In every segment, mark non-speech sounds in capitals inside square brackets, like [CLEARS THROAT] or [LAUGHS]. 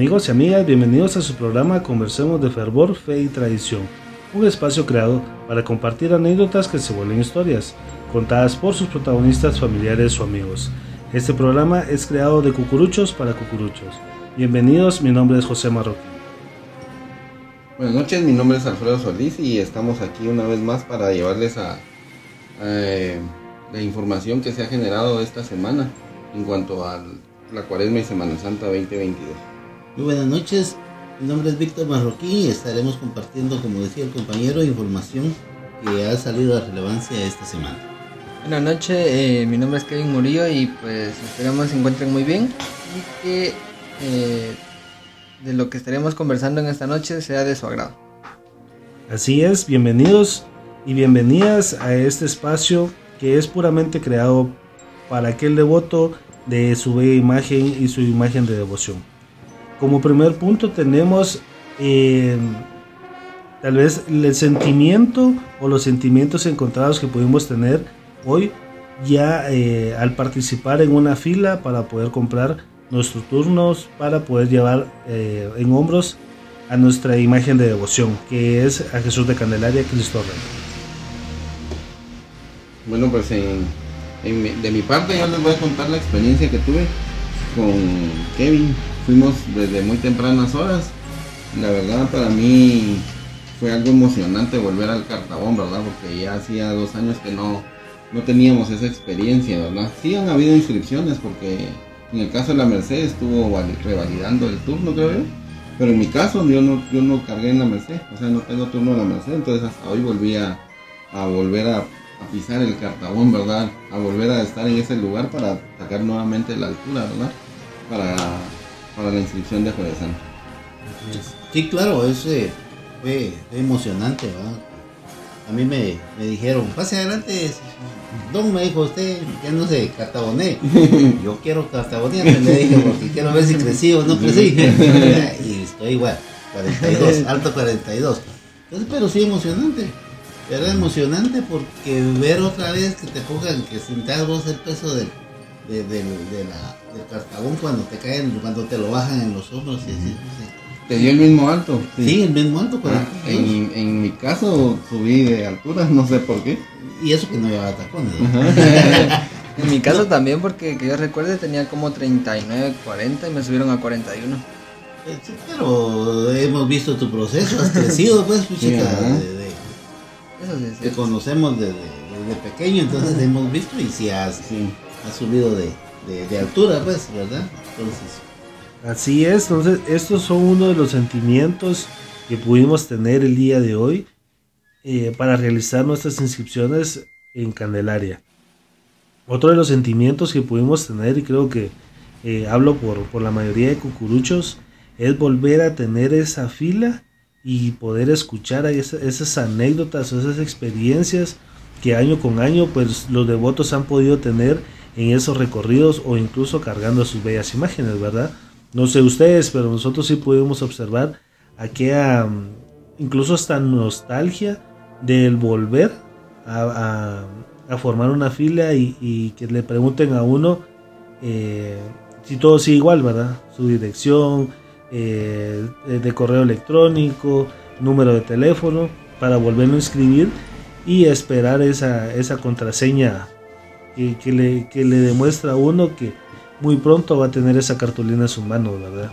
Amigos y amigas, bienvenidos a su programa Conversemos de Fervor, Fe y Tradición, un espacio creado para compartir anécdotas que se vuelven historias, contadas por sus protagonistas familiares o amigos. Este programa es creado de cucuruchos para cucuruchos. Bienvenidos, mi nombre es José Marroquín. Buenas noches, mi nombre es Alfredo Solís y estamos aquí una vez más para llevarles a, eh, la información que se ha generado esta semana en cuanto a la Cuaresma y Semana Santa 2022. Muy buenas noches, mi nombre es Víctor Marroquín y estaremos compartiendo, como decía el compañero, información que ha salido a relevancia esta semana. Buenas noches, eh, mi nombre es Kevin Murillo y pues esperamos se encuentren muy bien y que eh, de lo que estaremos conversando en esta noche sea de su agrado. Así es, bienvenidos y bienvenidas a este espacio que es puramente creado para aquel devoto de su bella imagen y su imagen de devoción. Como primer punto tenemos eh, tal vez el sentimiento o los sentimientos encontrados que pudimos tener hoy ya eh, al participar en una fila para poder comprar nuestros turnos para poder llevar eh, en hombros a nuestra imagen de devoción que es a Jesús de Candelaria Cristo Rey. Bueno, pues en, de mi parte yo les voy a contar la experiencia que tuve con Kevin fuimos desde muy tempranas horas. La verdad para mí fue algo emocionante volver al Cartabón, ¿verdad? Porque ya hacía dos años que no, no teníamos esa experiencia, ¿verdad? Sí han habido inscripciones porque en el caso de la Merced estuvo revalidando el turno, creo yo. Pero en mi caso yo no, yo no cargué en la Merced, o sea, no tengo turno en la Merced, entonces hasta hoy volví a, volver a, pisar el Cartabón, ¿verdad? A volver a estar en ese lugar para sacar nuevamente la altura, ¿verdad? Para para la inscripción de Jueves Santo. Sí, claro, ese fue, emocionante, ¿verdad? A mí me, dijeron, pase adelante, Don me dijo usted, ya no sé, cartaboné. [LAUGHS] Yo quiero cartabonear, le dije, porque quiero ver si crecí o no crecí. [LAUGHS] y estoy igual, 42, [LAUGHS] alto 42. Entonces, pero sí emocionante. Era emocionante porque ver otra vez que te pongan, que sintas vos el peso del, de, de, la, del cartabón cuando te caen, cuando te lo bajan en los hombros. Y así, ¿Te dio el mismo alto? Sí, el mismo alto. Ah, en, en, mi caso subí de altura, [LAUGHS] no sé por qué. Y eso que no llevaba tacones. [LAUGHS] en mi caso también, porque que yo recuerde tenía como 39, 40 y me subieron a 41. Eh, sí, pero hemos visto tu proceso, has crecido, pues, chica. Te conocemos desde, pequeño, entonces hemos visto y si has, ha subido de, altura, pues, ¿verdad? Entonces. Así es, entonces estos son uno de los sentimientos que pudimos tener el día de hoy eh, para realizar nuestras inscripciones en Candelaria. Otro de los sentimientos que pudimos tener, y creo que eh, hablo por, por la mayoría de cucuruchos, es volver a tener esa fila y poder escuchar esas, esas anécdotas o esas experiencias que año con año pues los devotos han podido tener en esos recorridos o incluso cargando sus bellas imágenes, ¿verdad? No sé ustedes, pero nosotros sí pudimos observar aquella, incluso esta nostalgia del volver a, formar una fila y, que le pregunten a uno eh, si todo sigue igual, ¿verdad? Su dirección, eh, de correo electrónico, número de teléfono, para volverlo a inscribir y esperar esa, esa contraseña que, le, que le demuestra a uno que muy pronto va a tener esa cartulina en su mano, ¿verdad?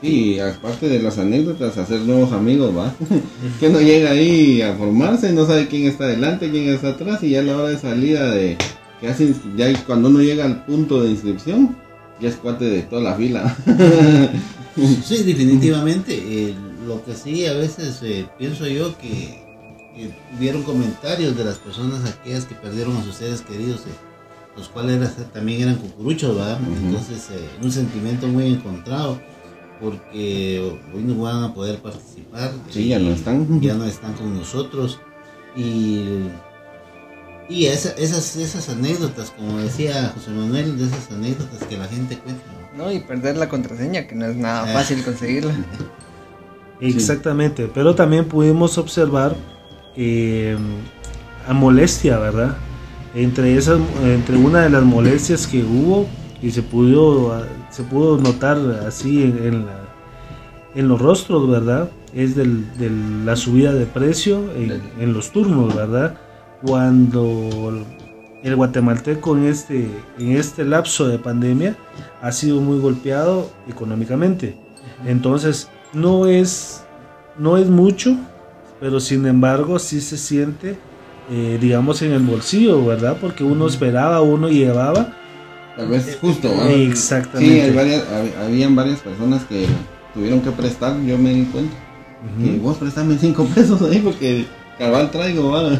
Sí, aparte de las anécdotas, hacer nuevos amigos, ¿va? [LAUGHS] que no llega ahí a formarse, no sabe quién está adelante, quién está atrás, y ya a la hora de salida de que hacen, ya cuando uno llega al punto de inscripción, ya es cuate de toda la fila. [LAUGHS] sí, definitivamente. Eh, lo que sí, a veces eh, pienso yo que, vieron comentarios de las personas aquellas que perdieron a sus seres queridos. Eh, los cuales también eran cucuruchos, ¿verdad? Entonces, eh, un sentimiento muy encontrado, porque hoy no van a poder participar. Sí, ya no están. Ya no están con nosotros. Y, y esas, esas anécdotas, como decía José Manuel, de esas anécdotas que la gente cuenta. No, y perder la contraseña, que no es nada ah. fácil conseguirla. [LAUGHS] Exactamente, pero también pudimos observar eh, a molestia, ¿verdad? entre esas entre una de las molestias que hubo y se pudo se pudo notar así en, en los rostros, ¿verdad? Es del, de la subida de precio en, en los turnos, ¿verdad? Cuando el guatemalteco en este, en este lapso de pandemia ha sido muy golpeado económicamente. Entonces, no es, no es mucho, pero sin embargo sí se siente, eh, digamos, en el bolsillo, ¿verdad? Porque uno esperaba, uno llevaba. Tal vez justo, ¿no? Exactamente. Sí, hay varias, hab- habían varias personas que tuvieron que prestar, yo me di cuenta. Que vos prestame 5 [LAUGHS] pesos ahí porque cabal traigo, ¿va?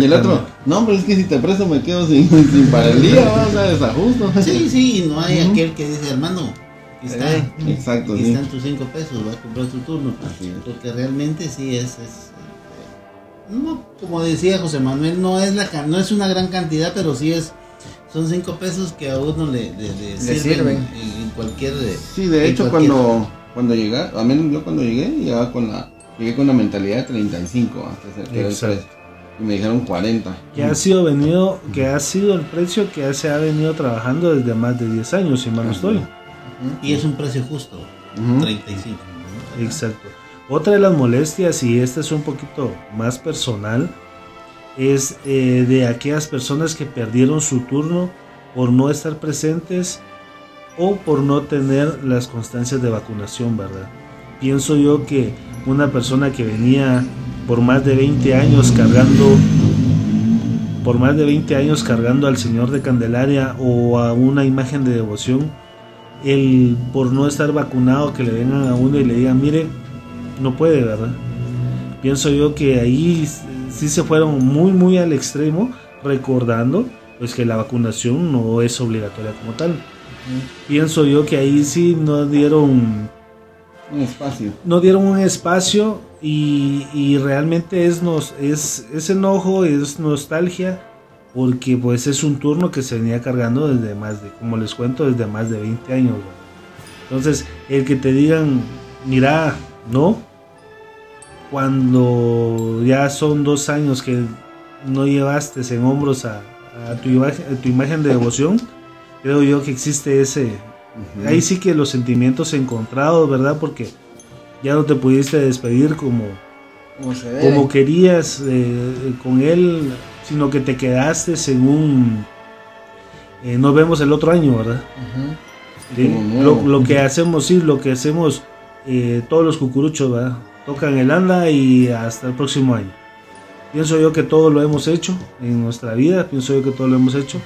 Y el otro, no, pero es que si te presto me quedo sin, [LAUGHS] sin para el día, ¿va? o sea, desajusto. Sí, sí, y no hay aquel que dice, hermano, aquí está, Eh, Exacto, aquí sí. están tus cinco pesos, va a comprar tu turno. Así es. Porque realmente sí es, es, eh, no, como decía José Manuel, no es la no es una gran cantidad, pero sí es, son cinco pesos que a uno le, le, le sirven, sirven. En, en cualquier. eh, Sí, de hecho cualquier- cuando cuando llegué, a menos yo cuando llegué, llegaba con la llegué con la mentalidad de 35, ¿va? que es el- que era el Exacto. Y me dijeron 40. Que ha sido venido, que ha sido el precio que se ha venido trabajando desde más de 10 años, si mal no estoy. Y es un precio justo, Ujú. 35. ¿no? Exacto. Otra de las molestias, y esta es un poquito más personal, es eh, de aquellas personas que perdieron su turno por no estar presentes o por no tener las constancias de vacunación, ¿verdad? Pienso yo que una persona que venía por más de 20 años cargando por más de 20 años cargando al Señor de Candelaria o a una imagen de devoción, el por no estar vacunado que le vengan a uno y le digan, mire, no puede, ¿verdad? Pienso yo que ahí sí se fueron muy, muy al extremo, recordando pues que la vacunación no es obligatoria como tal. Pienso yo que ahí sí no dieron Un espacio. no dieron un espacio y, realmente es, nos, es, es enojo, es nostalgia, porque pues es un turno que se venía cargando desde más de, como les cuento, desde más de 20 años. Entonces, el que te digan, mira, no, cuando ya son dos años que no llevaste en hombros a, a tu, a tu imagen de devoción, creo yo que existe ese, Ahí sí que los sentimientos encontrados, ¿verdad? Porque ya no te pudiste despedir como, Como se debe. como querías eh, con él, sino que te quedaste según eh, nos vemos el otro año, ¿verdad? Sí, lo que hacemos, sí, lo que hacemos eh, todos los cucuruchos, ¿verdad? Tocan el anda y hasta el próximo año. Pienso yo que todo lo hemos hecho en nuestra vida, pienso yo que todo lo hemos hecho,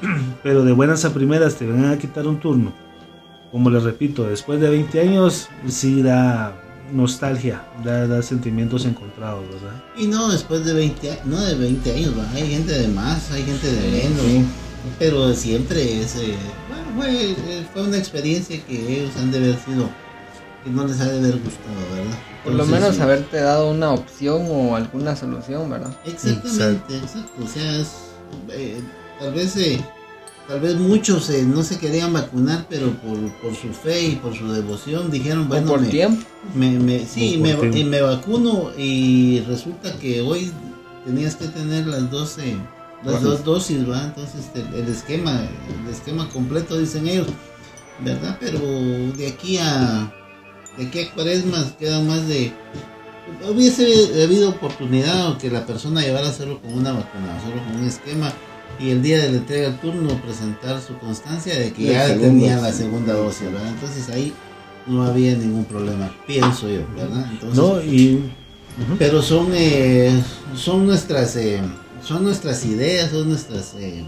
[CLEARS THROAT] pero de buenas a primeras te van a quitar un turno. Como les repito, después de 20 años sí da nostalgia, da, da sentimientos encontrados, ¿verdad? Y no después de 20 años, no de 20 años, ¿va? hay gente de más, hay gente de menos. Sí. Pero siempre es, eh, bueno, fue, eh, fue una experiencia que ellos han de haber sido, que no les ha de haber gustado, ¿verdad? Por lo menos sí. haberte dado una opción o alguna solución, ¿verdad? Exactamente, exacto. O sea, es, eh, tal vez eh, tal vez muchos eh, no se querían vacunar, pero por, por su fe y por su devoción dijeron, bueno, por me, tiempo. me, me- sí, me, tiempo. y me vacuno y resulta que hoy tenías que tener las 12 las Dosis. dos dosis, ¿va? Entonces el, el esquema, el esquema completo dicen ellos, ¿verdad? Pero de aquí a de aquí a cuaresmas quedan más de hubiese habido oportunidad o que la persona llevara a hacerlo con una vacuna, hacerlo con un esquema y el día de la entrega del turno presentar su constancia de que La ya segunda, tenía la segunda dosis, ¿verdad? Entonces ahí no había ningún problema, pienso yo, ¿verdad? Entonces, No, y pero son eh, son nuestras eh, son nuestras ideas, son nuestras eh,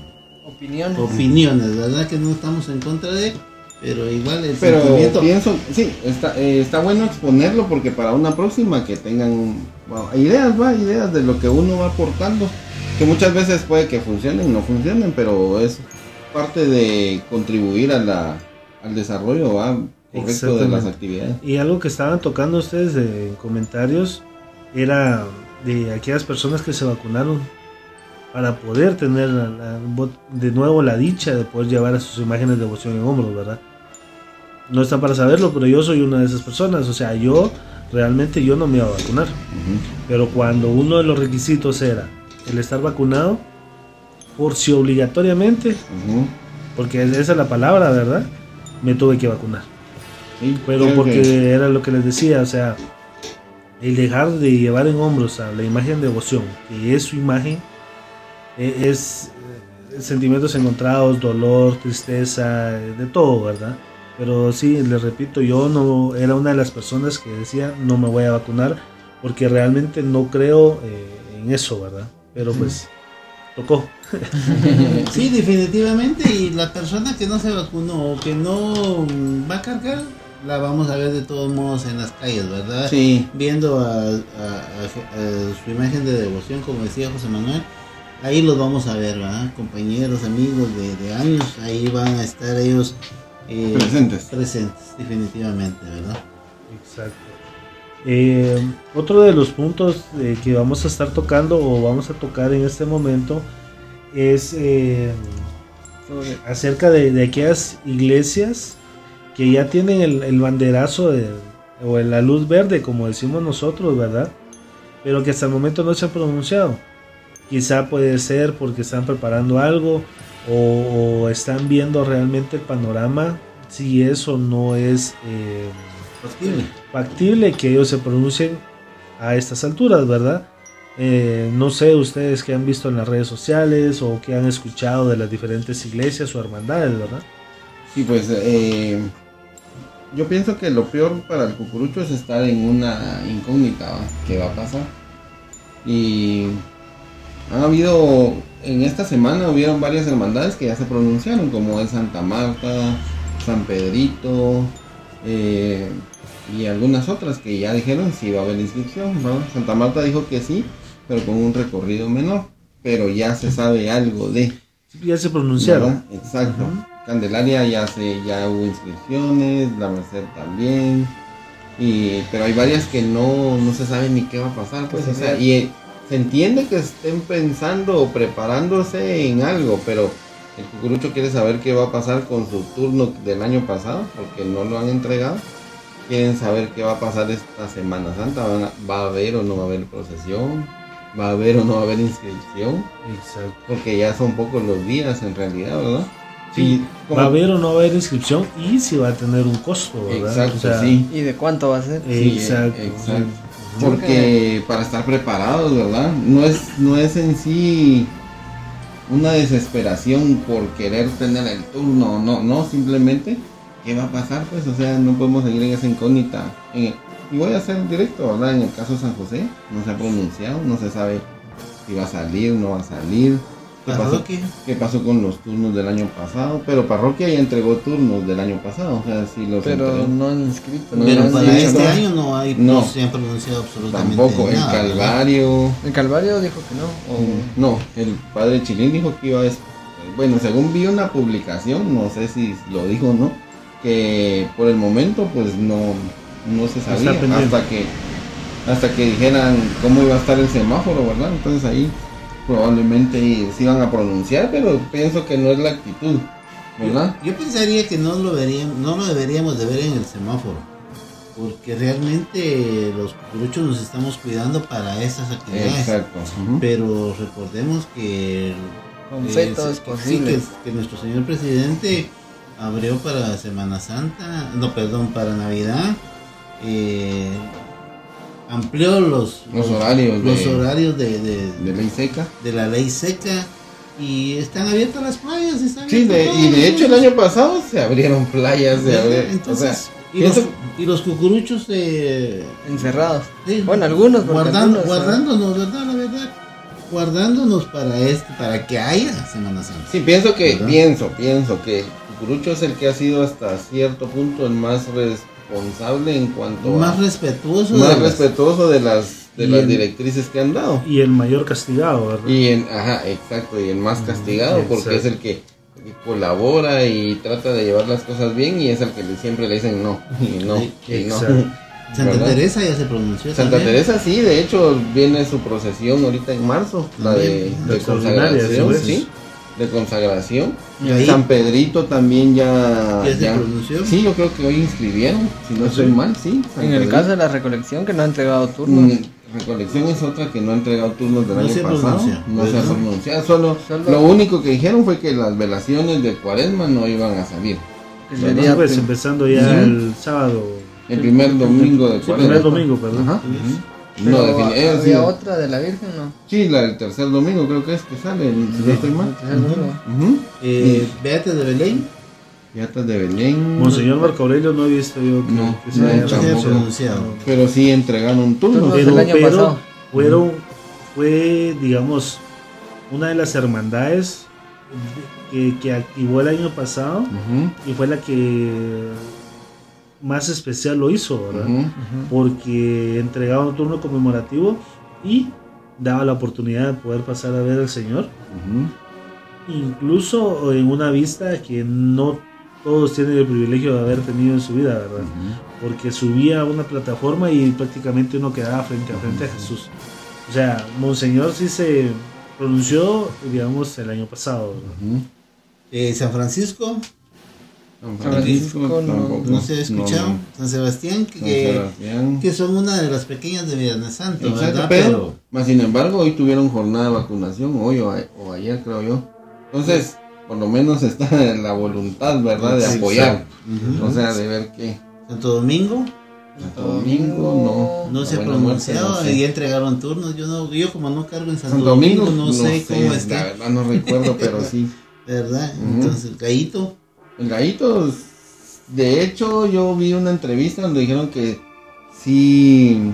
Opiniones. opiniones, ¿verdad? Que no estamos en contra de, pero igual el Pero sentimiento pienso, sí, está, eh, está bueno exponerlo porque para una próxima que tengan bueno, ideas, va, ideas de lo que uno va aportando, que muchas veces puede que funcionen, no funcionen, pero es parte de contribuir a la, al desarrollo va, correcto de las actividades. Y algo que estaban tocando ustedes de- en comentarios era de aquellas personas que se vacunaron para poder tener la- la- de nuevo la dicha de poder llevar a sus imágenes de devoción en hombros, ¿verdad? No están para saberlo, pero yo soy una de esas personas. O sea, yo realmente yo no me iba a vacunar. Pero cuando uno de los requisitos era el estar vacunado, por si obligatoriamente, porque esa es la palabra, ¿verdad? Me tuve que vacunar. Sí, Pero porque que- era lo que les decía, o sea, el dejar de llevar en hombros a la imagen de devoción, que es su imagen, eh, es eh, sentimientos encontrados, dolor, tristeza, de todo, ¿verdad? Pero sí, les repito, yo no era una de las personas que decía no me voy a vacunar porque realmente no creo eh, en eso, ¿verdad? Pero pues tocó. [LAUGHS] Sí, definitivamente. Y la persona que no se vacunó o que no mm, va a cargar, la vamos a ver de todos modos en las calles, ¿verdad? Sí, Viendo a, a- a- a su imagen de devoción, como decía José Manuel. Ahí los vamos a ver, ¿verdad? Compañeros, amigos de, de años, ahí van a estar ellos eh, presentes. presentes, definitivamente, ¿verdad? Exacto. Eh, otro de los puntos eh, que vamos a estar tocando o vamos a tocar en este momento es eh, acerca de, de aquellas iglesias que ya tienen el, el banderazo de- o la luz verde, como decimos nosotros, ¿verdad? Pero que hasta el momento no se han pronunciado. Quizá puede ser porque están preparando algo o, o están viendo realmente el panorama, si eso no es... eh, Factible. factible que ellos se pronuncien a estas alturas, ¿verdad? Eh, no sé ustedes que han visto en las redes sociales o que han escuchado de las diferentes iglesias o hermandades, ¿verdad? Sí, pues eh, yo pienso que lo peor para el cucurucho es estar en una incógnita ¿va? que va a pasar. Y han habido, en esta semana hubieron varias hermandades que ya se pronunciaron, como es Santa Marta, San Pedrito, eh, y algunas otras que ya dijeron si va a haber inscripción. ¿va? Santa Marta dijo que sí, pero con un recorrido menor, pero ya se sabe algo de... Ya se pronunciaron. ¿verdad? Exacto. Candelaria ya se, ya hubo inscripciones, la Merced también. Y, pero hay varias que no, no se sabe ni qué va a pasar, pues, o sea, y eh, se entiende que estén pensando o preparándose en algo, pero el cucurucho quiere saber qué va a pasar con su turno del año pasado, porque no lo han entregado. Quieren saber qué va a pasar esta Semana Santa, ¿Van a- va a haber o no va a haber procesión, va a haber o no va a haber inscripción. Exacto. Porque ya son pocos los días en realidad, ¿verdad? Sí, va a haber o no va a haber inscripción y si va a tener un costo, ¿verdad? Exacto, O sea, sí. ¿Y de cuánto va a ser? Sí, Exacto. exacto. Porque para estar preparados, ¿verdad? No es, no es en sí una desesperación por querer tener el turno, no, no, simplemente qué va a pasar, pues, o sea, no podemos seguir en esa incógnita. Y voy a hacer directo, ¿verdad? En el caso de San José, no se ha pronunciado, no se sabe si va a salir, no va a salir. ¿Qué pasó? Parroquia. ¿Qué pasó con los turnos del año pasado? Pero Parroquia ya entregó turnos del año pasado, o sea, sí los Pero entregó. no han inscrito. No, Pero para este año no hay, No. no se han pronunciado absolutamente Tampoco, el nada. ¿verdad? Calvario. El Calvario dijo que no. O... No, el padre Chilín dijo que iba a... Bueno, según vi una publicación, no sé si lo dijo o no, que por el momento pues no, no se sabía hasta que hasta que dijeran cómo iba a estar el semáforo, ¿verdad? Entonces ahí probablemente se iban a pronunciar, pero pienso que no es la actitud, ¿verdad? Yo pensaría que no lo veríamos, no lo deberíamos de ver en el semáforo, porque realmente los cucuruchos nos estamos cuidando para estas actividades. Exacto. Pero recordemos que Con eh, es sí, que- posible. que, nuestro señor presidente abrió para Semana Santa, no, perdón, para Navidad, eh, amplió los, Los horarios los de- horarios de, de- De ley seca. de la ley seca y están abiertas las playas. Están Sí, de- y de hecho el año pasado se abrieron playas de ¿Verdad? abril, Entonces, o sea, y, los, y los cucuruchos eh, Encerrados. sí, Bueno, algunos, guardando, algunos, guardándonos, ¿verdad? La verdad, guardándonos para este, para que haya Semana Santa. Sí, pienso que, ¿Verdad? pienso, pienso que Cucurucho es el que ha sido hasta cierto punto el más responsable en cuanto Más a respetuoso. más de las- de las de Y las el- directrices que han dado. Y el mayor castigado, ¿verdad? Y en, ajá, exacto, y el más castigado porque es el que colabora y trata de llevar las cosas bien y es el que siempre le dicen no y no y no. [LAUGHS] Santa ¿verdad? Teresa ya se pronunció. Santa también. Teresa sí, de hecho viene su procesión ahorita en marzo, la de, de extraordinaria, consagración, sí, sí, de consagración. Y ahí San Pedrito también ya, ya se ya- pronunció. sí, yo creo que hoy inscribieron, si no estoy mal, sí. San En el caso de la recolección que no ha entregado turnos. Mm, Recolección es otra que no ha entregado turnos del No año se pasado. pronuncia, no se ha pronunciado. Solo, Solo- lo único que dijeron fue que las velaciones de cuaresma no iban a salir. Sería pues empezando ya el sábado. El primer domingo de Sí, cuaresma. primer domingo, perdón. Ajá. Pero No, eh, había sí, otra de la Virgen, ¿no? sí, la del tercer domingo creo que es que sale, si no estoy mal. El tercer domingo. Ujú. Eh, Beate de Belén. Beatas de Belén. Monseñor Marco Aurelio no he visto yo que, No, que se no, haya pronunciado. Pero sí entregaron un turno. Turnos pero, el año pero pasado. fueron fue digamos una de las hermandades que, que activó el año pasado y fue la que más especial lo hizo ¿verdad? ujú. porque entregaba un turno conmemorativo y daba la oportunidad de poder pasar a ver al Señor Ujú. incluso en una vista que no todos tienen el privilegio de haber tenido en su vida verdad porque subía a una plataforma y prácticamente uno quedaba frente a frente a Jesús. O sea, Monseñor sí se pronunció, digamos, el año pasado. Ujú. Eh, San Francisco. Francisco no- se ha escuchado. No, no. San Sebastián. Que, San Sebastián. que son una de las pequeñas de Viernes Santo, Exacto, ¿verdad? pero, más sin embargo, hoy tuvieron jornada de vacunación, hoy o, a- o ayer creo yo. Entonces, por lo menos está en la voluntad, ¿verdad? De apoyar. O sea, de ver que Santo Domingo. Santo Domingo no. No se ha pronunciado no sé. y entregaron turnos. Yo no, yo como no cargo en Santo, Santo Domingo, Domingo, no, sé cómo La está, verdad no recuerdo, pero sí. [LAUGHS] ¿verdad? Ujú. Entonces, Gallito, El gallito, de hecho, yo vi una entrevista donde dijeron que sí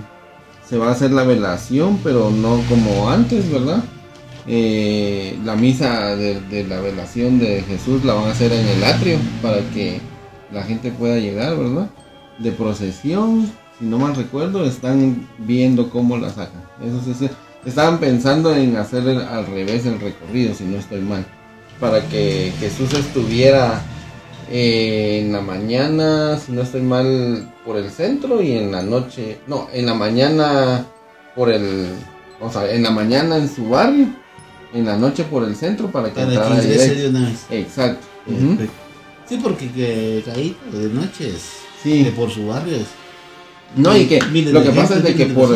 se va a hacer la velación, pero no como antes, ¿verdad? Eh, la misa de, la velación de Jesús la van a hacer en el atrio para que la gente pueda llegar, ¿verdad? De procesión, si no mal recuerdo, están viendo cómo la sacan. Eso sí. estaban pensando en hacer al revés el recorrido, si no estoy mal, para que Jesús estuviera eh, en la mañana, si no estoy mal, por el centro y en la noche, no, en la mañana por el, o sea, en la mañana en su barrio, en la noche por el centro para que para que entrara ingrese directo. de una vez. Exacto. Ujú. Sí, porque que Gallito de noche es Sí. que por su barrio es. No, y que lo que pasa es de que por,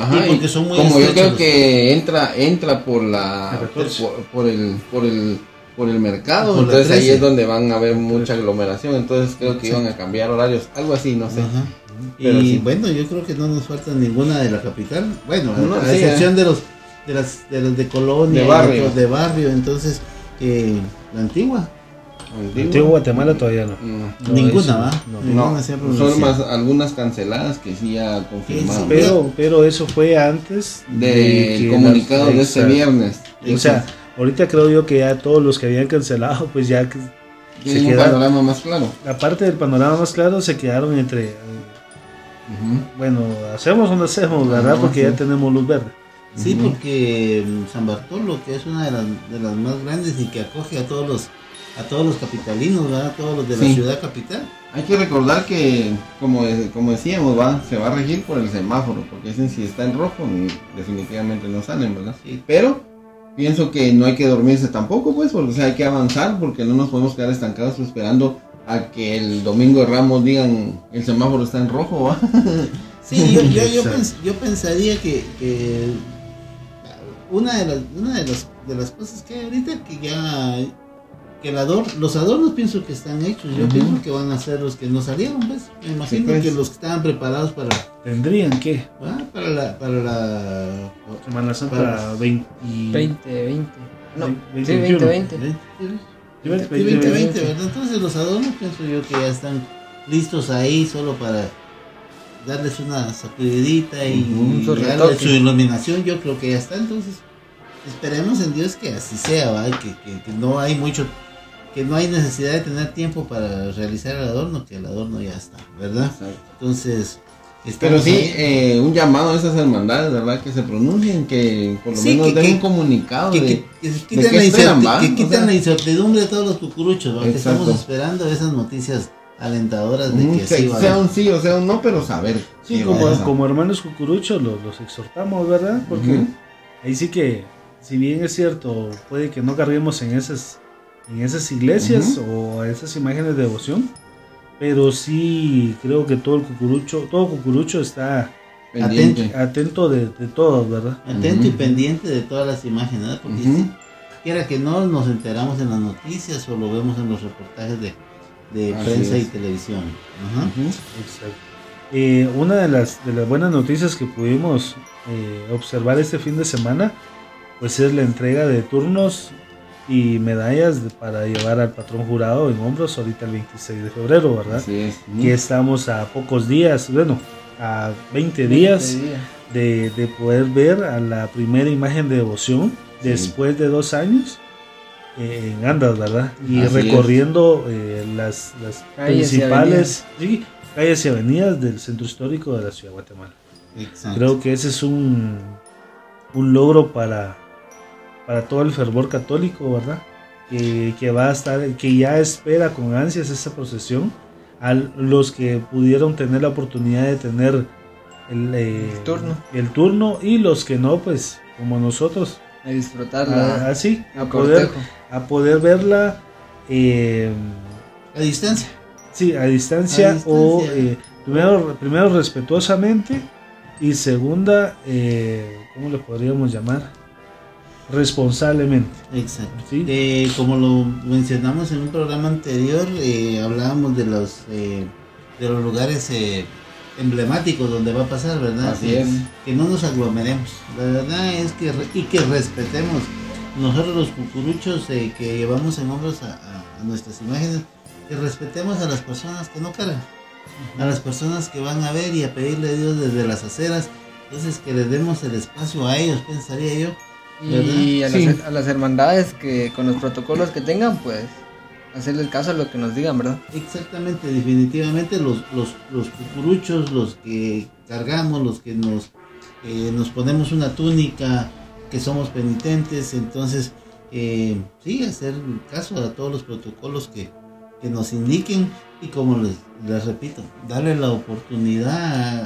ajá, Y porque y son muy como yo creo los- que entra entra por la La 14. por, por el por el por el mercado, Por entonces ahí 13. es donde van a haber mucha aglomeración, entonces creo que iban a cambiar horarios, algo así, no sé. Ajá. Pero y sí. bueno, yo creo que no nos falta ninguna de la capital. Bueno, No, a sí, excepción de los de las de los de colonia, De y barrio. de barrio, entonces que la antigua, Antiguo Guatemala todavía no. No, No, ninguna eso, va, no. ninguna son más algunas canceladas que sí ya confirmaron. Pero, pero eso fue antes Del que comunicado las- de este Exacto. viernes. O sea, ahorita creo yo que ya todos los que habían cancelado, pues ya se un quedaron. panorama más claro. aparte del panorama más claro, se quedaron entre, eh, bueno, hacemos o no hacemos, ¿verdad? Porque sí. ya tenemos luz verde. Sí, porque mm, San Bartolo, que es una de las, de las más grandes y que acoge a todos los a todos los capitalinos, ¿verdad? A todos los de la ciudad capital. Hay que recordar que, como, como decíamos, va, se va a regir por el semáforo, porque dicen si está en rojo, ni- definitivamente no salen, ¿verdad? Sí. Pero pienso que no hay que dormirse tampoco, pues, porque o sea, hay que avanzar, porque no nos podemos quedar estancados esperando a que el domingo de Ramos digan el semáforo está en rojo, ¿va? [LAUGHS] Sí, yo, yo, yo, pens- yo pensaría que, que una de las una de las de las cosas que hay ahorita que ya que el ador, los adornos pienso que están hechos, yo Ujú. pienso que van a ser los que no salieron, pues. Me imagino pues. que los que estaban preparados para Tendrían que, ¿verdad? para la para la Semana Santa Para- 20, 20, 20. No, Ve- sí, 21. 20, 20. ¿eh? Sí, Sí, 2020, ¿verdad? Entonces los adornos pienso yo que ya están listos ahí solo para darles una sacudidita y Ujú, su darle retoque. su iluminación, yo creo que ya está, entonces esperemos en Dios que así sea, ¿va? Que, que, que no hay mucho, que no hay necesidad de tener tiempo para realizar el adorno, que el adorno ya está, ¿verdad? Entonces, Pero sí, eh, un llamado a esas hermandades, ¿verdad? Que se pronuncien, que por lo Sí, menos que- den que- un comunicado que, de... que- que ¿de quitan, la, esperan, O sea- la incertidumbre de todos los cucuruchos, ¿va? que Exacto. estamos esperando esas noticias alentadoras de que que sí sea un sí o sea un no, pero saber. Sí, como, como hermanos cucuruchos los, los exhortamos, ¿verdad? Porque Ujú. ahí sí que, si bien es cierto, puede que no carguemos en esas, en esas iglesias o esas imágenes de devoción, pero sí creo que todo el cucurucho, todo cucurucho está Pendiente. atento de, de todos, ¿verdad? atento y pendiente de todas las imágenes, ¿verdad? Porque Ujú. sí, quiera que no nos enteramos en las noticias o lo vemos en los reportajes de, de prensa y televisión. Exacto. Eh, una de las, de las buenas noticias que pudimos eh, observar este fin de semana, pues es la entrega de turnos y medallas para llevar al patrón jurado en hombros ahorita el 26 de febrero, ¿verdad? Así es. Que estamos a pocos días, bueno, a 20 días Veinte días. de, de poder ver a la primera imagen de devoción Sí. después de dos años eh, en Andas, ¿verdad? Y Así recorriendo eh, las, las Calles y principales sí, calles y avenidas del centro histórico de la ciudad de Guatemala. Exacto. Creo que ese es un, un logro para, para todo el fervor católico, ¿verdad? Que, que va a estar, que ya espera con ansias esta procesión. A los que pudieron tener la oportunidad de tener el, eh, El turno. el turno y los que no, pues como nosotros, A disfrutar a- la, así, a poder, cortejo. a poder verla. eh, A distancia. Sí, a distancia, A distancia. o eh, primero, primero respetuosamente y segunda, eh, ¿cómo le podríamos llamar? Responsablemente. Exacto. Sí. Eh, como lo mencionamos en un programa anterior, eh, hablábamos de los eh, de los lugares eh, emblemáticos donde va a pasar, ¿verdad? Así que, es. que no nos aglomeremos. La verdad es que y que respetemos nosotros los cucuruchos eh, que llevamos en hombros a, a- a nuestras imágenes, que respetemos a las personas que no cargan, a las personas que van a ver y a pedirle a Dios desde las aceras. Entonces que les demos el espacio a ellos, pensaría yo. Y a las, Sí. a las hermandades que con los protocolos que tengan, pues hacerles caso a lo que nos digan, ¿verdad? Exactamente, definitivamente los, los, los cucuruchos, los que cargamos, los que nos, eh, nos ponemos una túnica, que somos penitentes, entonces eh, sí, hacer caso a todos los protocolos que, que nos indiquen y como les, les repito, darle la oportunidad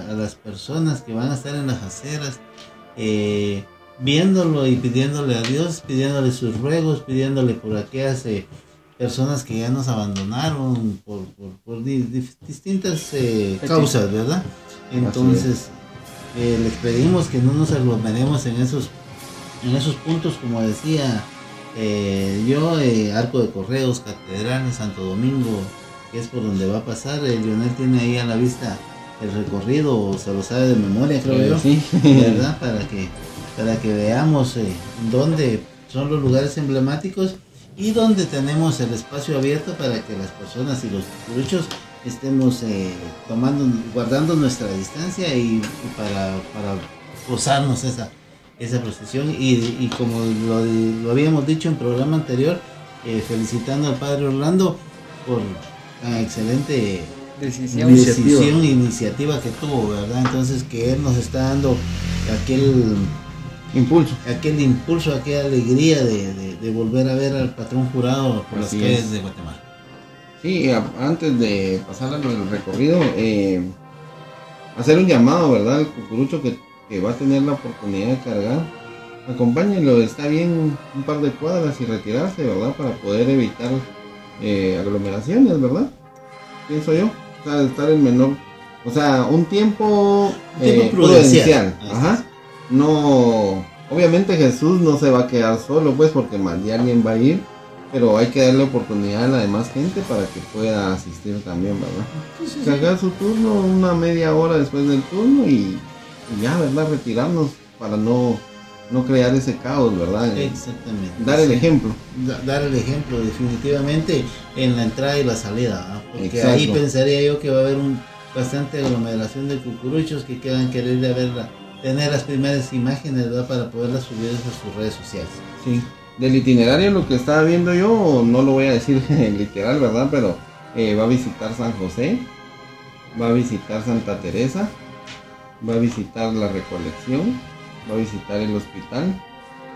a, a las personas que van a estar en las aceras, eh, viéndolo y pidiéndole a Dios, pidiéndole sus ruegos, pidiéndole por aquellas eh, personas que ya nos abandonaron por, por, por di- dif- distintas eh, causas, ¿verdad? Entonces, eh, les pedimos que no nos aglomeremos en esos, en esos puntos, como decía eh, yo, eh, Arco de Correos, Catedral, Santo Domingo, que es por donde va a pasar. Eh, Lionel tiene ahí a la vista el recorrido, o se lo sabe de memoria, creo yo. sí. ¿verdad? Para que, para que veamos eh, dónde son los lugares emblemáticos y dónde tenemos el espacio abierto para que las personas y los cucuruchos estemos eh, tomando, guardando nuestra distancia y, y para, para gozarnos esa, esa procesión y, y como lo, lo habíamos dicho en programa anterior, eh, felicitando al padre Orlando por tan excelente Decisión. Iniciativa. decisión, iniciativa que tuvo, ¿verdad? Entonces que él nos está dando aquel, Impulso. aquel impulso, aquella alegría de, de- de volver a ver al patrón jurado por Así las calles es. de Guatemala. Sí, a- antes de pasar al recorrido, eh, hacer un llamado, ¿verdad? El cucurucho que, que va a tener la oportunidad de cargar, acompáñenlo, está bien un par de cuadras y retirarse, ¿verdad? Para poder evitar eh, aglomeraciones, ¿verdad? Pienso yo. O sea, estar en menor, o sea, un tiempo, Un tiempo eh, prudencial. prudencial. Ajá. No, obviamente Jesús no se va a quedar solo, pues, porque más de alguien va a ir pero hay que darle oportunidad a la demás gente para que pueda asistir también, ¿verdad? Cargar su turno una media hora después del turno y, y ya, ¿verdad? Retirarnos para no, no crear ese caos, ¿verdad? Exactamente. Dar el Sí. ejemplo. Da- dar el ejemplo definitivamente en la entrada y la salida, ¿ah? porque Exacto. ahí pensaría yo que va a haber un bastante aglomeración de cucuruchos que quieran querer ir a verla, tener las primeras imágenes ¿verdad? para poderlas subir a sus redes sociales. Sí. Del itinerario lo que estaba viendo yo, no lo voy a decir [LAUGHS] literal, ¿verdad? Pero eh, va a visitar San José, va a visitar Santa Teresa, va a visitar la Recolección, va a visitar el hospital,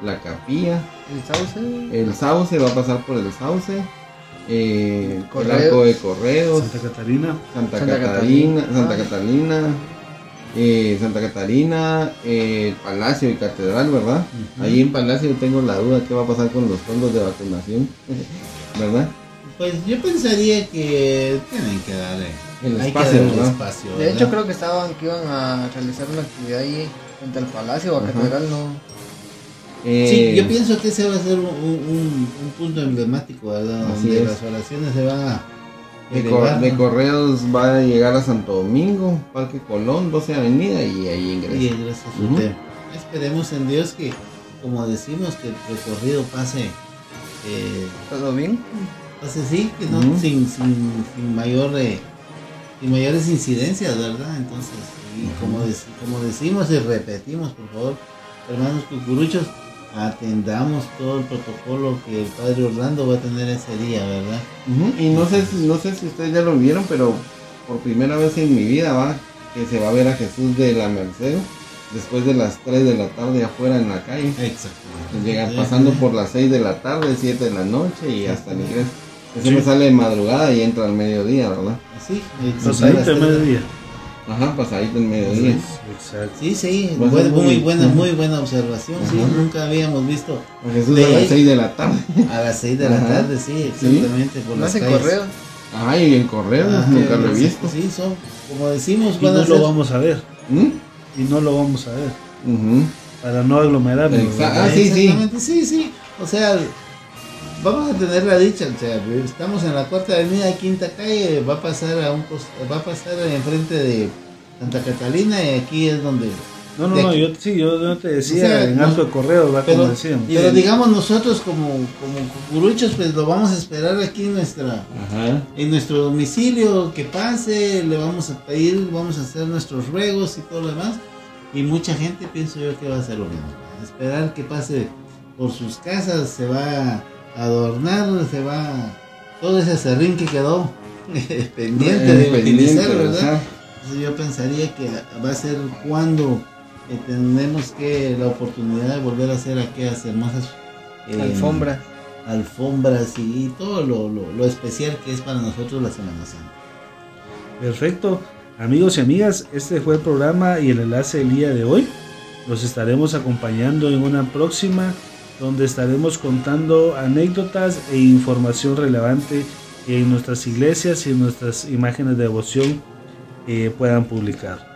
la capilla, El sauce. el sauce, va a pasar por el sauce, eh, el arco de correos, Santa Catarina. Santa, Santa Catarina, Catalina. Santa Catalina, eh, Santa Catarina, eh, el Palacio y Catedral, ¿verdad? Ujú. Ahí en Palacio tengo la duda qué va a pasar con los fondos de vacunación, [LAUGHS] ¿verdad? Pues yo pensaría que tienen que darle El hay espacio, que darle ¿verdad? espacio, De hecho, creo que estaban que iban a realizar una actividad ahí frente al palacio o a Ajá. catedral, no. Eh, Sí, yo pienso que ese va a ser un, un- un punto emblemático, ¿verdad? Así Donde es. las oraciones se van a, De, de cor- de correos va a llegar a Santo Domingo, Parque Colón, 12 Avenida y ahí ingresa. Y ingresa su tema. Esperemos en Dios que, como decimos, que el recorrido pase, eh, ¿Todo bien? pase sí, que no, sin, sin, sin mayor, eh, sin mayores incidencias, ¿verdad? Entonces, y como, dec- como decimos y repetimos, por favor, hermanos cucuruchos, atendamos todo el protocolo que el padre Orlando va a tener ese día, ¿verdad? Ujú, Y no sé, si- no sé si ustedes ya lo vieron, pero por primera vez en mi vida va que se va a ver a Jesús de la Merced después de las 3 de la tarde afuera en la calle. Exactamente. Llegar pasando por las 6 de la tarde, 7 de la noche y hasta el ingreso. Ese Sí. me sale de madrugada y entra al mediodía, ¿verdad? Sí, Pues ahí te mediodía. Ajá, pasadito el mediodía. Exacto. Sí, sí, ser muy, muy- buena, [LAUGHS] muy buena observación. Sí, nunca habíamos visto A Jesús De a las ahí- 6 de la tarde. [LAUGHS] a las 6 de la Ajá. tarde, sí, exactamente. Por ¿No las calles. correo? Ajá, y en correo, Ah, nunca lo he sí, visto. Sí, son, como decimos, Y no ser. lo vamos a ver. ¿Mm? Y no lo vamos a ver. Para no aglomerarnos. Ah, sí, sí. Exactamente, sí, sí. O sea, vamos a tener la dicha. O sea, estamos en la cuarta avenida, quinta calle, va a pasar a un va a pasar enfrente de Santa Catalina y aquí es donde. No, no, no, yo sí, yo no te decía O sea, en alto correo, ¿verdad? Pero, decíamos. pero digamos nosotros como, como cucuruchos, pues lo vamos a esperar aquí en nuestra Ajá. en nuestro domicilio, que pase, le vamos a pedir, vamos a hacer nuestros ruegos y todo lo demás. Y mucha gente pienso yo que va a hacer lo mismo. Esperar que pase por sus casas, se va adornar, se va todo ese serrín que quedó [LAUGHS] pendiente de Eh, pendiente, utilizar, ¿verdad? ajá. Entonces yo pensaría que va a ser cuando eh, tenemos que la oportunidad de volver a hacer aquellas hermosas eh, Alfombra. alfombras y todo lo, lo, lo especial que es para nosotros la Semana Santa. Perfecto. Amigos y amigas, este fue el programa y el enlace del día de hoy. Los estaremos acompañando en una próxima donde estaremos contando anécdotas e información relevante que en nuestras iglesias y en nuestras imágenes de devoción eh, puedan publicar.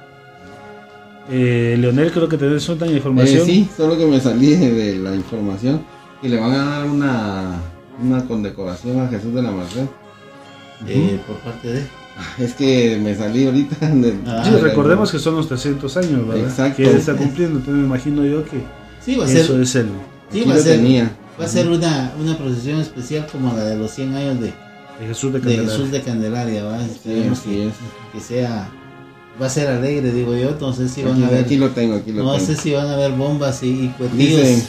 Eh, Leonel, creo que tenés otra información. Eh, sí, solo que me salí de, la información y le van a dar una, una condecoración a Jesús de la Merced. Eh, por parte de... Es que me salí ahorita. [LAUGHS] de- Ah, Sí, de- recordemos que son los 300 años, ¿verdad? Exacto. Que él está cumpliendo. Entonces me imagino yo que Sí, va a eso ser, es el sí, va lo ser, tenía. va a ser una, una procesión especial como la de los 100 años de, de Jesús de de Candelaria. Jesús de Candelaria. ¿va? Sí, Esperemos así que, es. que sea... Va a ser alegre, digo yo, entonces sí van Aquí, a ver... aquí lo tengo, aquí lo No tengo. sé si van a haber bombas y, y Dice, cuetillos.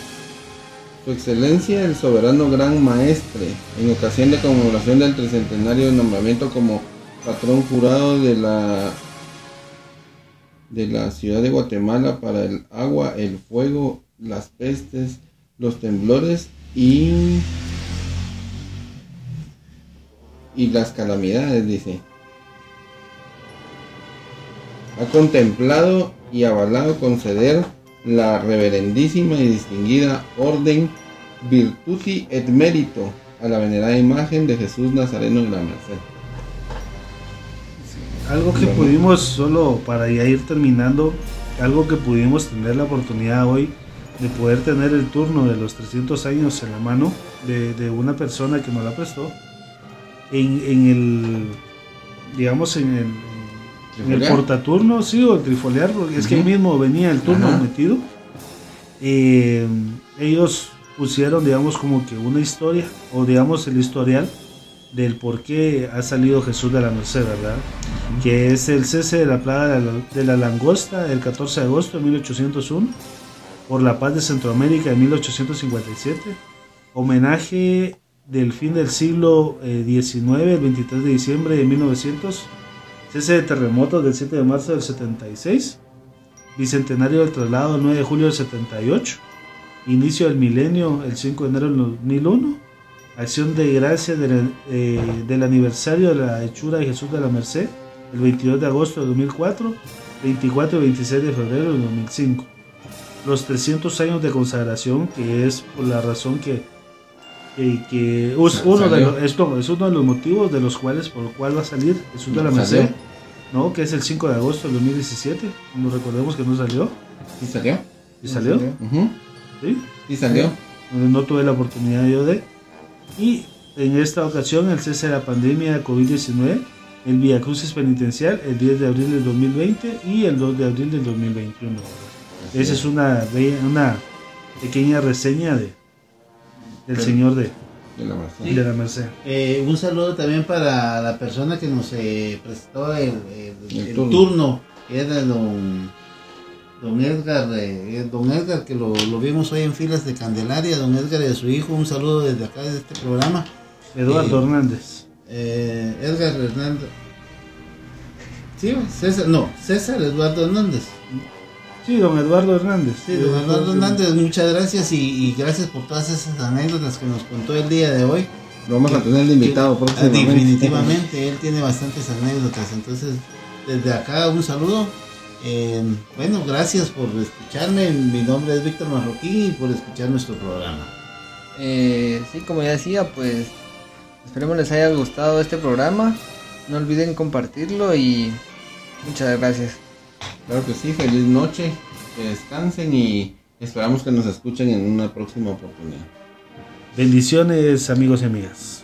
Su Excelencia el Soberano Gran Maestre, en ocasión de conmemoración del tricentenario de nombramiento como patrón jurado de la de la ciudad de Guatemala para el agua, el fuego, las pestes, los temblores y y las calamidades, dice. Ha contemplado y avalado conceder la reverendísima y distinguida orden Virtuti et Mérito a la venerada imagen de Jesús Nazareno de la Merced. Algo que pudimos, solo para ya ir terminando, algo que pudimos tener la oportunidad hoy de poder tener el turno de los 300 años en la mano de, de una persona que nos la prestó en, en el, digamos, en el, en el portaturno, sí, o el trifoliar, porque es que ahí Ujú. mismo venía el turno Ajá. metido. Eh, ellos pusieron, digamos, como que una historia, o digamos el historial del por qué ha salido Jesús de la Merced, ¿verdad? Que es el cese de la plaga de la, de la langosta el 14 de agosto de 1801, por la paz de Centroamérica en 1857, homenaje del fin del siglo eh, XIX, el 23 de diciembre de 1900, cese de terremotos del 7 de marzo del 76, bicentenario del traslado el 9 de julio del 78, inicio del milenio el 5 de enero del 2001, acción de gracia del, eh, del aniversario de la hechura de Jesús de la Merced el 22 de agosto de 2004, 24 y 26 de febrero de 2005. Los 300 años de consagración, que es por la razón que, que, que us- Sa- uno de los, esto es uno de los motivos de los cuales por el cual va a salir Jesús de la Merced. ¿no? que es el 5 de agosto del 2017. No recordemos que no salió. ¿Sí salió? ¿Y salió? ¿Sí? ¿Sí salió? donde no tuve la oportunidad yo de. Y en esta ocasión el cese de la pandemia de COVID-19, el Via Crucis Penitencial el 10 de abril del 2020 y el 2 de abril del 2021. Esa es una, una pequeña reseña de, del señor de, De la Merced. de la Merced. Eh, un saludo también para la persona que nos eh, prestó el, el- El el turno. turno. que era don, don Edgar, eh, eh, don Edgar que lo, lo vimos hoy en filas de Candelaria, don Edgar y a su hijo, un saludo desde acá de este programa. Eduardo Eh, Hernández. Eh, Edgar Hernández. Sí, César, no, César Eduardo Hernández. Sí, don Eduardo Hernández. Sí, don Eduardo Hernández, muchas gracias y, y gracias por todas esas anécdotas que nos contó el día de hoy. Lo vamos a tener de invitado Ah, próximamente. Definitivamente, él tiene bastantes anécdotas. Entonces, desde acá un saludo. Eh, bueno, gracias por escucharme. Mi nombre es Víctor Marroquín y por escuchar nuestro programa. Eh, sí, como ya decía, pues esperemos les haya gustado este programa. No olviden compartirlo y muchas gracias. Claro que sí, feliz noche, que descansen y esperamos que nos escuchen en una próxima oportunidad. Bendiciones amigos y amigas.